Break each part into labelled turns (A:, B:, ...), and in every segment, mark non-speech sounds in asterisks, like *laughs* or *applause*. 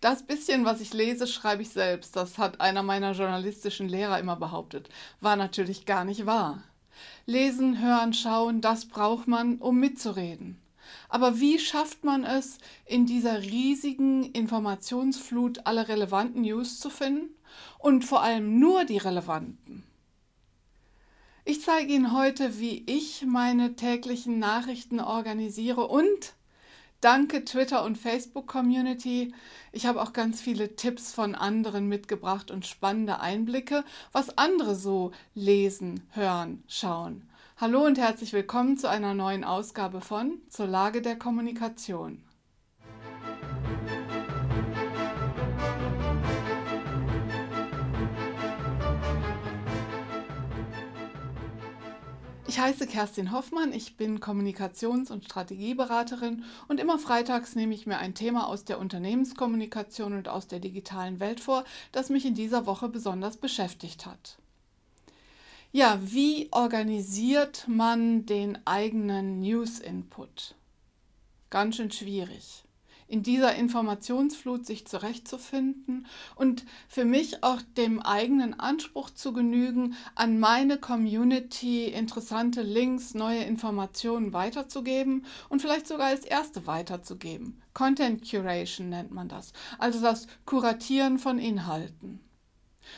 A: Das bisschen, was ich lese, schreibe ich selbst. Das hat einer meiner journalistischen Lehrer immer behauptet. War natürlich gar nicht wahr. Lesen, hören, schauen, das braucht man, um mitzureden. Aber wie schafft man es, in dieser riesigen Informationsflut alle relevanten News zu finden? Und vor allem nur die relevanten. Ich zeige Ihnen heute, wie ich meine täglichen Nachrichten organisiere und danke Twitter und Facebook Community. Ich habe auch ganz viele Tipps von anderen mitgebracht und spannende Einblicke, was andere so lesen, hören, schauen. Hallo und herzlich willkommen zu einer neuen Ausgabe von Zur Lage der Kommunikation. Ich heiße Kerstin Hoffmann, ich bin Kommunikations- und Strategieberaterin und immer freitags nehme ich mir ein Thema aus der Unternehmenskommunikation und aus der digitalen Welt vor, das mich in dieser Woche besonders beschäftigt hat. Ja, wie organisiert man den eigenen News-Input? Ganz schön schwierig in dieser Informationsflut sich zurechtzufinden und für mich auch dem eigenen Anspruch zu genügen, an meine Community interessante Links, neue Informationen weiterzugeben und vielleicht sogar als erste weiterzugeben. Content Curation nennt man das, also das Kuratieren von Inhalten.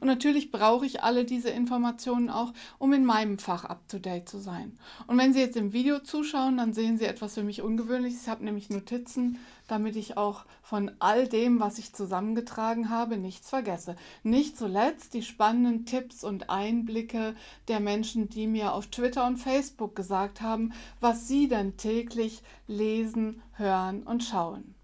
A: Und natürlich brauche ich alle diese Informationen auch, um in meinem Fach up-to-date zu sein. Und wenn Sie jetzt im Video zuschauen, dann sehen Sie etwas für mich Ungewöhnliches. Ich habe nämlich Notizen, damit ich auch von all dem, was ich zusammengetragen habe, nichts vergesse. Nicht zuletzt die spannenden Tipps und Einblicke der Menschen, die mir auf Twitter und Facebook gesagt haben, was sie denn täglich lesen, hören und schauen.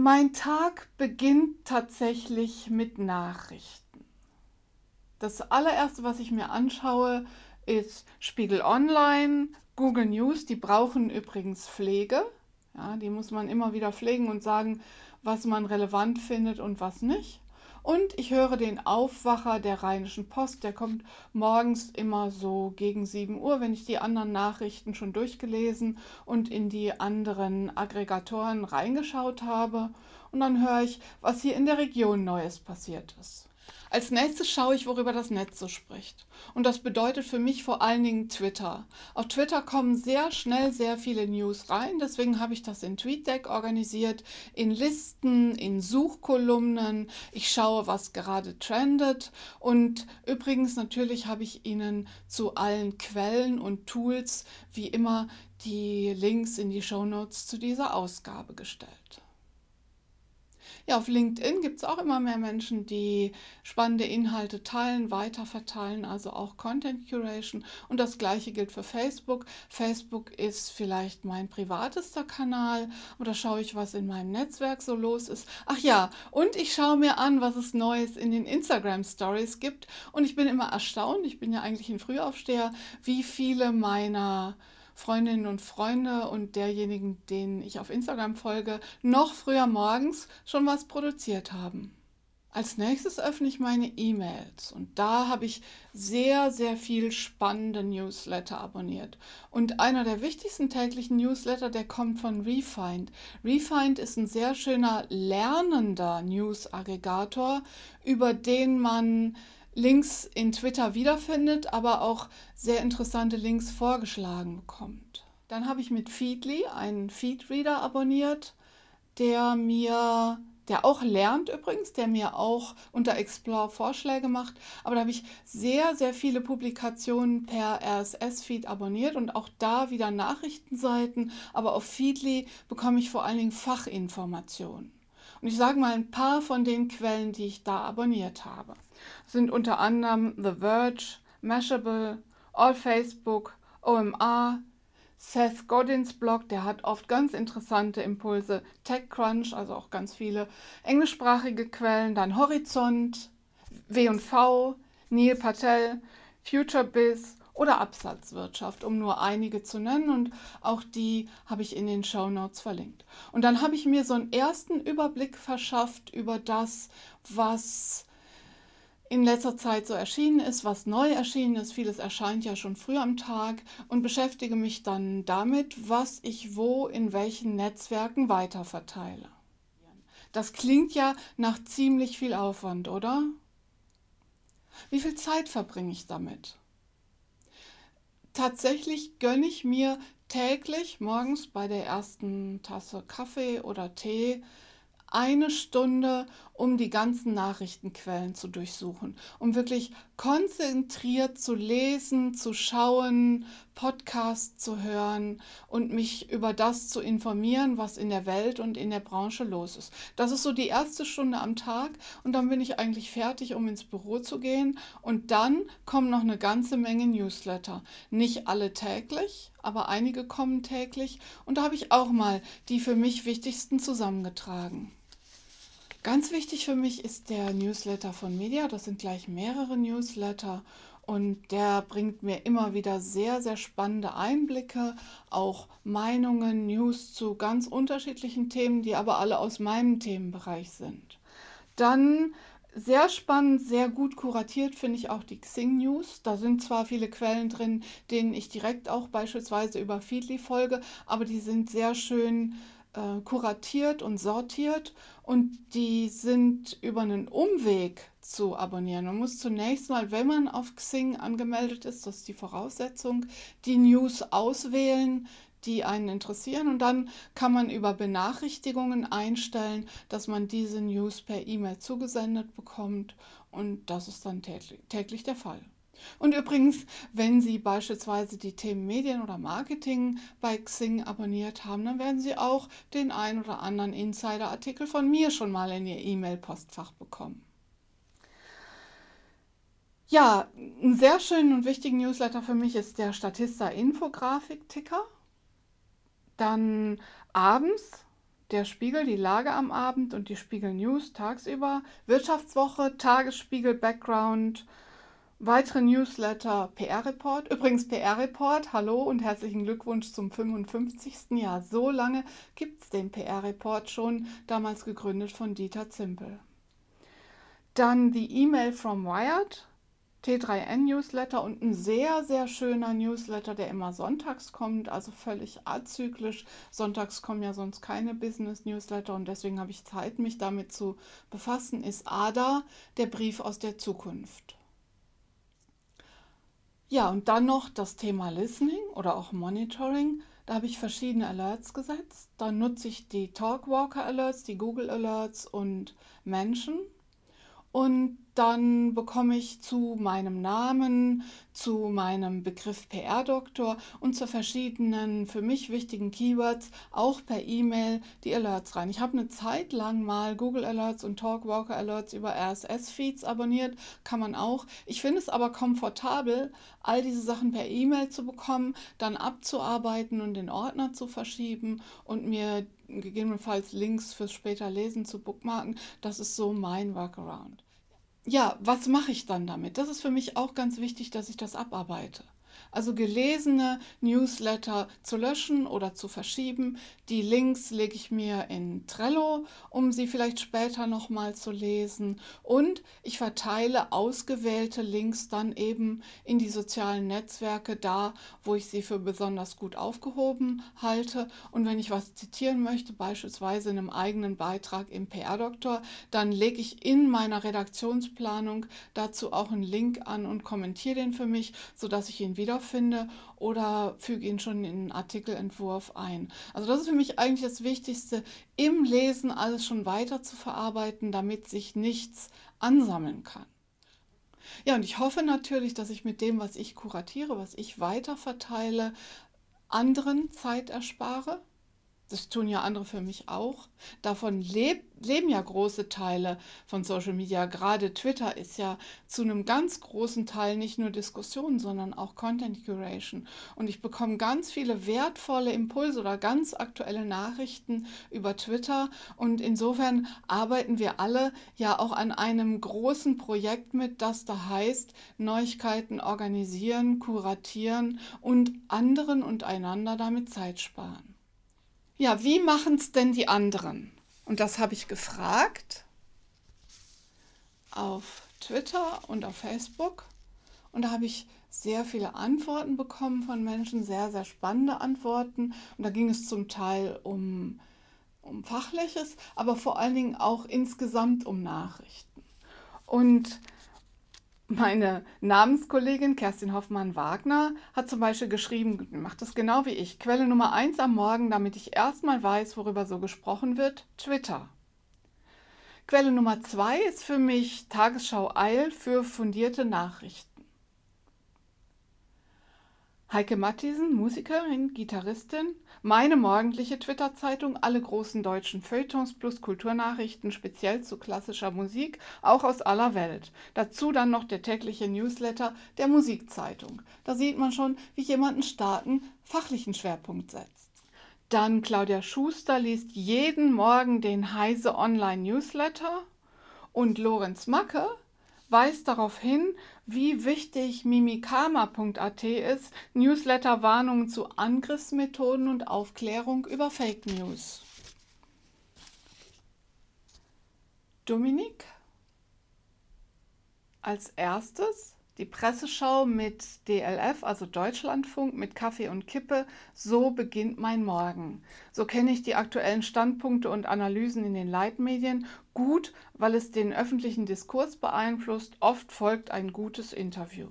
A: Mein Tag beginnt tatsächlich mit Nachrichten. Das allererste, was ich mir anschaue, ist Spiegel Online, Google News. Die brauchen übrigens Pflege. Ja, die muss man immer wieder pflegen und sagen, was man relevant findet und was nicht. Und ich höre den Aufwacher der Rheinischen Post, der kommt morgens immer so gegen 7 Uhr, wenn ich die anderen Nachrichten schon durchgelesen und in die anderen Aggregatoren reingeschaut habe. Und dann höre ich, was hier in der Region Neues passiert ist. Als nächstes schaue ich, worüber das Netz so spricht. Und das bedeutet für mich vor allen Dingen Twitter. Auf Twitter kommen sehr schnell sehr viele News rein. Deswegen habe ich das in TweetDeck organisiert, in Listen, in Suchkolumnen. Ich schaue, was gerade trendet. Und übrigens natürlich habe ich Ihnen zu allen Quellen und Tools wie immer die Links in die Show Notes zu dieser Ausgabe gestellt. Ja, auf LinkedIn gibt es auch immer mehr Menschen, die spannende Inhalte teilen, weiterverteilen, also auch Content Curation. Und das gleiche gilt für Facebook. Facebook ist vielleicht mein privatester Kanal oder schaue ich, was in meinem Netzwerk so los ist. Ach ja, und ich schaue mir an, was es Neues in den Instagram Stories gibt. Und ich bin immer erstaunt, ich bin ja eigentlich ein Frühaufsteher, wie viele meiner Freundinnen und Freunde und derjenigen, denen ich auf Instagram folge, noch früher morgens schon was produziert haben. Als nächstes öffne ich meine E-Mails und da habe ich sehr, sehr viel spannende Newsletter abonniert. Und einer der wichtigsten täglichen Newsletter, der kommt von Refind. Refind ist ein sehr schöner lernender News-Aggregator, über den man Links in Twitter wiederfindet, aber auch sehr interessante Links vorgeschlagen bekommt. Dann habe ich mit Feedly einen Feedreader abonniert, der mir, der auch lernt übrigens, der mir auch unter Explore Vorschläge macht. Aber da habe ich sehr, sehr viele Publikationen per RSS-Feed abonniert und auch da wieder Nachrichtenseiten. Aber auf Feedly bekomme ich vor allen Dingen Fachinformationen. Und ich sage mal ein paar von den Quellen, die ich da abonniert habe sind unter anderem The Verge, Mashable, All Facebook, OMR, Seth Godins Blog, der hat oft ganz interessante Impulse, TechCrunch, also auch ganz viele englischsprachige Quellen, dann Horizont, W&V, Neil Patel, FutureBiz oder Absatzwirtschaft, um nur einige zu nennen und auch die habe ich in den Show Notes verlinkt. Und dann habe ich mir so einen ersten Überblick verschafft über das, was in letzter Zeit so erschienen ist, was neu erschienen ist. Vieles erscheint ja schon früh am Tag und beschäftige mich dann damit, was ich wo in welchen Netzwerken weiterverteile. Das klingt ja nach ziemlich viel Aufwand, oder? Wie viel Zeit verbringe ich damit? Tatsächlich gönne ich mir täglich morgens bei der ersten Tasse Kaffee oder Tee eine Stunde, um die ganzen Nachrichtenquellen zu durchsuchen, um wirklich konzentriert zu lesen, zu schauen, Podcasts zu hören und mich über das zu informieren, was in der Welt und in der Branche los ist. Das ist so die erste Stunde am Tag und dann bin ich eigentlich fertig, um ins Büro zu gehen und dann kommen noch eine ganze Menge Newsletter. Nicht alle täglich, aber einige kommen täglich und da habe ich auch mal die für mich wichtigsten zusammengetragen. Ganz wichtig für mich ist der Newsletter von Media. Das sind gleich mehrere Newsletter und der bringt mir immer wieder sehr, sehr spannende Einblicke, auch Meinungen, News zu ganz unterschiedlichen Themen, die aber alle aus meinem Themenbereich sind. Dann sehr spannend, sehr gut kuratiert finde ich auch die Xing News. Da sind zwar viele Quellen drin, denen ich direkt auch beispielsweise über Feedly folge, aber die sind sehr schön kuratiert und sortiert und die sind über einen Umweg zu abonnieren. Man muss zunächst mal, wenn man auf Xing angemeldet ist, das ist die Voraussetzung, die News auswählen, die einen interessieren und dann kann man über Benachrichtigungen einstellen, dass man diese News per E-Mail zugesendet bekommt und das ist dann täglich, täglich der Fall. Und übrigens, wenn Sie beispielsweise die Themen Medien oder Marketing bei Xing abonniert haben, dann werden Sie auch den ein oder anderen Insider-Artikel von mir schon mal in Ihr E-Mail-Postfach bekommen. Ja, ein sehr schönen und wichtigen Newsletter für mich ist der Statista Infografik-Ticker. Dann abends der Spiegel, die Lage am Abend und die Spiegel News tagsüber. Wirtschaftswoche, Tagesspiegel, Background, Weitere Newsletter PR Report. Übrigens PR Report, hallo und herzlichen Glückwunsch zum 55. Jahr. So lange gibt es den PR Report schon, damals gegründet von Dieter Zimpel. Dann die E-Mail from Wired, T3N Newsletter und ein sehr, sehr schöner Newsletter, der immer sonntags kommt, also völlig azyklisch. Sonntags kommen ja sonst keine Business Newsletter und deswegen habe ich Zeit, mich damit zu befassen, ist ADA, der Brief aus der Zukunft. Ja, und dann noch das Thema Listening oder auch Monitoring. Da habe ich verschiedene Alerts gesetzt. Da nutze ich die Talkwalker Alerts, die Google Alerts und Menschen. Und dann bekomme ich zu meinem Namen, zu meinem Begriff PR-Doktor und zu verschiedenen für mich wichtigen Keywords auch per E-Mail die Alerts rein. Ich habe eine Zeit lang mal Google Alerts und Talkwalker Alerts über RSS-Feeds abonniert, kann man auch. Ich finde es aber komfortabel, all diese Sachen per E-Mail zu bekommen, dann abzuarbeiten und den Ordner zu verschieben und mir gegebenenfalls Links fürs später Lesen zu bookmarken. Das ist so mein Workaround ja, was mache ich dann damit? Das ist für mich auch ganz wichtig, dass ich das abarbeite. Also gelesene Newsletter zu löschen oder zu verschieben. Die Links lege ich mir in Trello, um sie vielleicht später nochmal zu lesen. Und ich verteile ausgewählte Links dann eben in die sozialen Netzwerke da, wo ich sie für besonders gut aufgehoben halte. Und wenn ich was zitieren möchte, beispielsweise in einem eigenen Beitrag im PR-Doktor, dann lege ich in meiner Redaktionsplanung dazu auch einen Link an und kommentiere den für mich, sodass ich ihn wieder wiederfinde oder füge ihn schon in den Artikelentwurf ein. Also das ist für mich eigentlich das Wichtigste, im Lesen alles schon weiter zu verarbeiten, damit sich nichts ansammeln kann. Ja, und ich hoffe natürlich, dass ich mit dem, was ich kuratiere, was ich weiterverteile, anderen Zeit erspare, das tun ja andere für mich auch. Davon leb, leben ja große Teile von Social Media. Gerade Twitter ist ja zu einem ganz großen Teil nicht nur Diskussion, sondern auch Content Curation. Und ich bekomme ganz viele wertvolle Impulse oder ganz aktuelle Nachrichten über Twitter. Und insofern arbeiten wir alle ja auch an einem großen Projekt mit, das da heißt, Neuigkeiten organisieren, kuratieren und anderen und einander damit Zeit sparen. Ja, wie machen es denn die anderen? Und das habe ich gefragt auf Twitter und auf Facebook. Und da habe ich sehr viele Antworten bekommen von Menschen, sehr, sehr spannende Antworten. Und da ging es zum Teil um, um Fachliches, aber vor allen Dingen auch insgesamt um Nachrichten. Und meine Namenskollegin Kerstin Hoffmann-Wagner hat zum Beispiel geschrieben, macht das genau wie ich, Quelle Nummer 1 am Morgen, damit ich erstmal weiß, worüber so gesprochen wird, Twitter. Quelle Nummer 2 ist für mich Tagesschau Eil für fundierte Nachrichten. Heike Matthiesen, Musikerin, Gitarristin, meine morgendliche Twitter-Zeitung, alle großen deutschen Feuilletons plus Kulturnachrichten, speziell zu klassischer Musik, auch aus aller Welt. Dazu dann noch der tägliche Newsletter der Musikzeitung. Da sieht man schon, wie jemand einen starken fachlichen Schwerpunkt setzt. Dann Claudia Schuster liest jeden Morgen den Heise Online Newsletter und Lorenz Macke weist darauf hin, wie wichtig mimikama.at ist, Newsletter-Warnungen zu Angriffsmethoden und Aufklärung über Fake News. Dominik als erstes die Presseschau mit DLF, also Deutschlandfunk, mit Kaffee und Kippe. So beginnt mein Morgen. So kenne ich die aktuellen Standpunkte und Analysen in den Leitmedien gut, weil es den öffentlichen Diskurs beeinflusst. Oft folgt ein gutes Interview.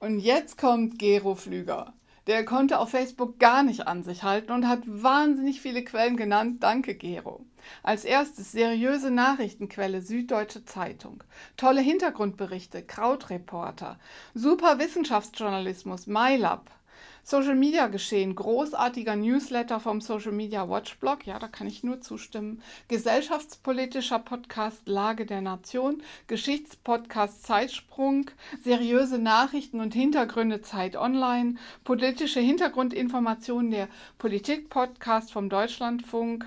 A: Und jetzt kommt Gero Flüger. Der konnte auf Facebook gar nicht an sich halten und hat wahnsinnig viele Quellen genannt. Danke, Gero. Als erstes seriöse Nachrichtenquelle Süddeutsche Zeitung. Tolle Hintergrundberichte, Krautreporter. Super Wissenschaftsjournalismus, MyLab. Social Media Geschehen, großartiger Newsletter vom Social Media Watch Blog, ja, da kann ich nur zustimmen. Gesellschaftspolitischer Podcast Lage der Nation, Geschichtspodcast Zeitsprung, seriöse Nachrichten und Hintergründe Zeit Online, politische Hintergrundinformationen der Politik-Podcast vom Deutschlandfunk.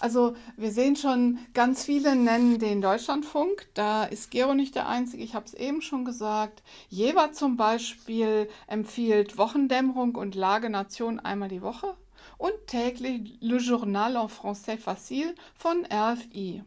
A: Also wir sehen schon, ganz viele nennen den Deutschlandfunk. Da ist Gero nicht der Einzige, ich habe es eben schon gesagt. Jever zum Beispiel empfiehlt Wochendämmerung und Lage Nation einmal die Woche und täglich Le Journal en Français Facile von RFI.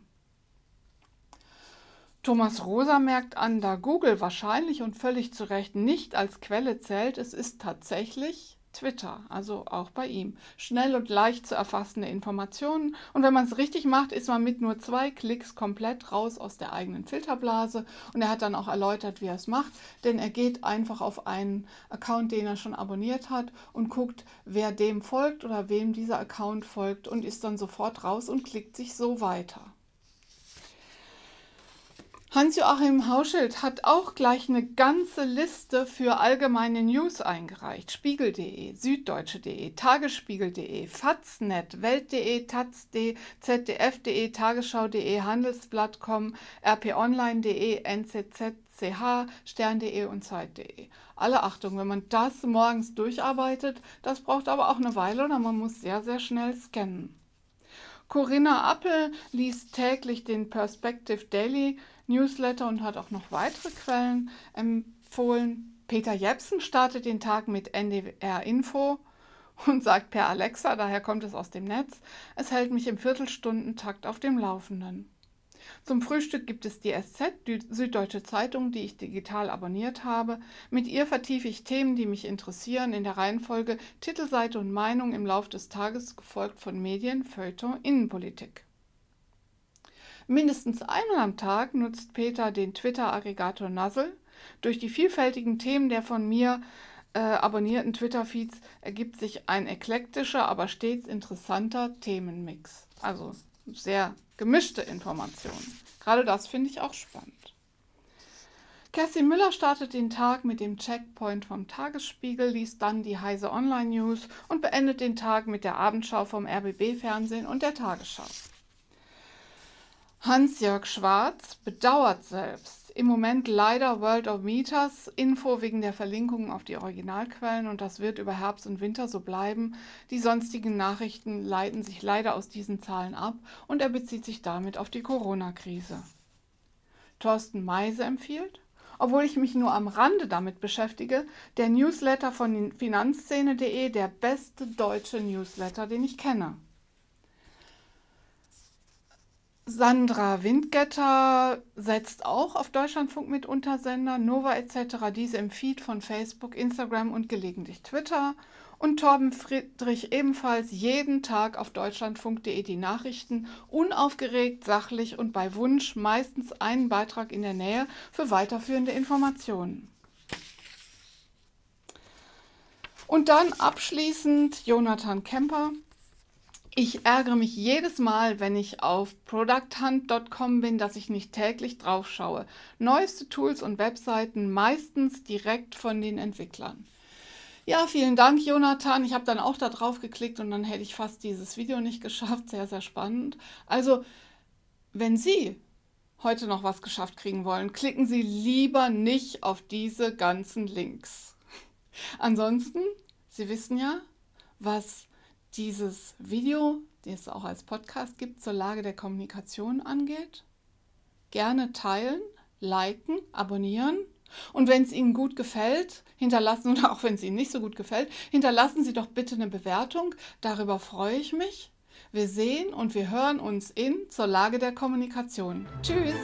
A: Thomas Rosa merkt an, da Google wahrscheinlich und völlig zu Recht nicht als Quelle zählt, es ist tatsächlich Twitter, also auch bei ihm. Schnell und leicht zu erfassende Informationen. Und wenn man es richtig macht, ist man mit nur zwei Klicks komplett raus aus der eigenen Filterblase. Und er hat dann auch erläutert, wie er es macht. Denn er geht einfach auf einen Account, den er schon abonniert hat und guckt, wer dem folgt oder wem dieser Account folgt und ist dann sofort raus und klickt sich so weiter. Hans-Joachim Hauschild hat auch gleich eine ganze Liste für allgemeine News eingereicht. Spiegel.de, Süddeutsche.de, Tagesspiegel.de, Faznet, Welt.de, Taz.de, ZDF.de, Tagesschau.de, Handelsblatt.com, rponline.de, NZZ.ch, Stern.de und Zeit.de. Alle Achtung, wenn man das morgens durcharbeitet, das braucht aber auch eine Weile oder man muss sehr, sehr schnell scannen. Corinna Appel liest täglich den Perspective Daily Newsletter und hat auch noch weitere Quellen empfohlen. Peter Jepsen startet den Tag mit NDR Info und sagt per Alexa, daher kommt es aus dem Netz, es hält mich im Viertelstundentakt auf dem Laufenden. Zum Frühstück gibt es die SZ, die Süddeutsche Zeitung, die ich digital abonniert habe. Mit ihr vertiefe ich Themen, die mich interessieren, in der Reihenfolge Titelseite und Meinung im Lauf des Tages, gefolgt von Medien, Feuilleton, Innenpolitik. Mindestens einmal am Tag nutzt Peter den Twitter-Aggregator Nuzzle. Durch die vielfältigen Themen der von mir äh, abonnierten Twitter-Feeds ergibt sich ein eklektischer, aber stets interessanter Themenmix. Also sehr gemischte Informationen. Gerade das finde ich auch spannend. Kerstin Müller startet den Tag mit dem Checkpoint vom Tagesspiegel, liest dann die Heise Online News und beendet den Tag mit der Abendschau vom RBB Fernsehen und der Tagesschau. Hans-Jörg Schwarz bedauert selbst im Moment leider World of Meters Info wegen der Verlinkungen auf die Originalquellen und das wird über Herbst und Winter so bleiben. Die sonstigen Nachrichten leiten sich leider aus diesen Zahlen ab und er bezieht sich damit auf die Corona-Krise. Thorsten Meise empfiehlt, obwohl ich mich nur am Rande damit beschäftige, der Newsletter von finanzszene.de der beste deutsche Newsletter, den ich kenne. Sandra Windgetter setzt auch auf Deutschlandfunk mit Untersender, Nova etc. Diese im Feed von Facebook, Instagram und gelegentlich Twitter. Und Torben Friedrich ebenfalls jeden Tag auf deutschlandfunk.de die Nachrichten, unaufgeregt, sachlich und bei Wunsch meistens einen Beitrag in der Nähe für weiterführende Informationen. Und dann abschließend Jonathan Kemper. Ich ärgere mich jedes Mal, wenn ich auf producthunt.com bin, dass ich nicht täglich drauf schaue. Neueste Tools und Webseiten meistens direkt von den Entwicklern. Ja, vielen Dank, Jonathan. Ich habe dann auch da drauf geklickt und dann hätte ich fast dieses Video nicht geschafft. Sehr, sehr spannend. Also, wenn Sie heute noch was geschafft kriegen wollen, klicken Sie lieber nicht auf diese ganzen Links. *laughs* Ansonsten, Sie wissen ja, was dieses Video, das es auch als Podcast gibt, zur Lage der Kommunikation angeht. Gerne teilen, liken, abonnieren. Und wenn es Ihnen gut gefällt, hinterlassen oder auch wenn es Ihnen nicht so gut gefällt, hinterlassen Sie doch bitte eine Bewertung. Darüber freue ich mich. Wir sehen und wir hören uns in zur Lage der Kommunikation. Tschüss!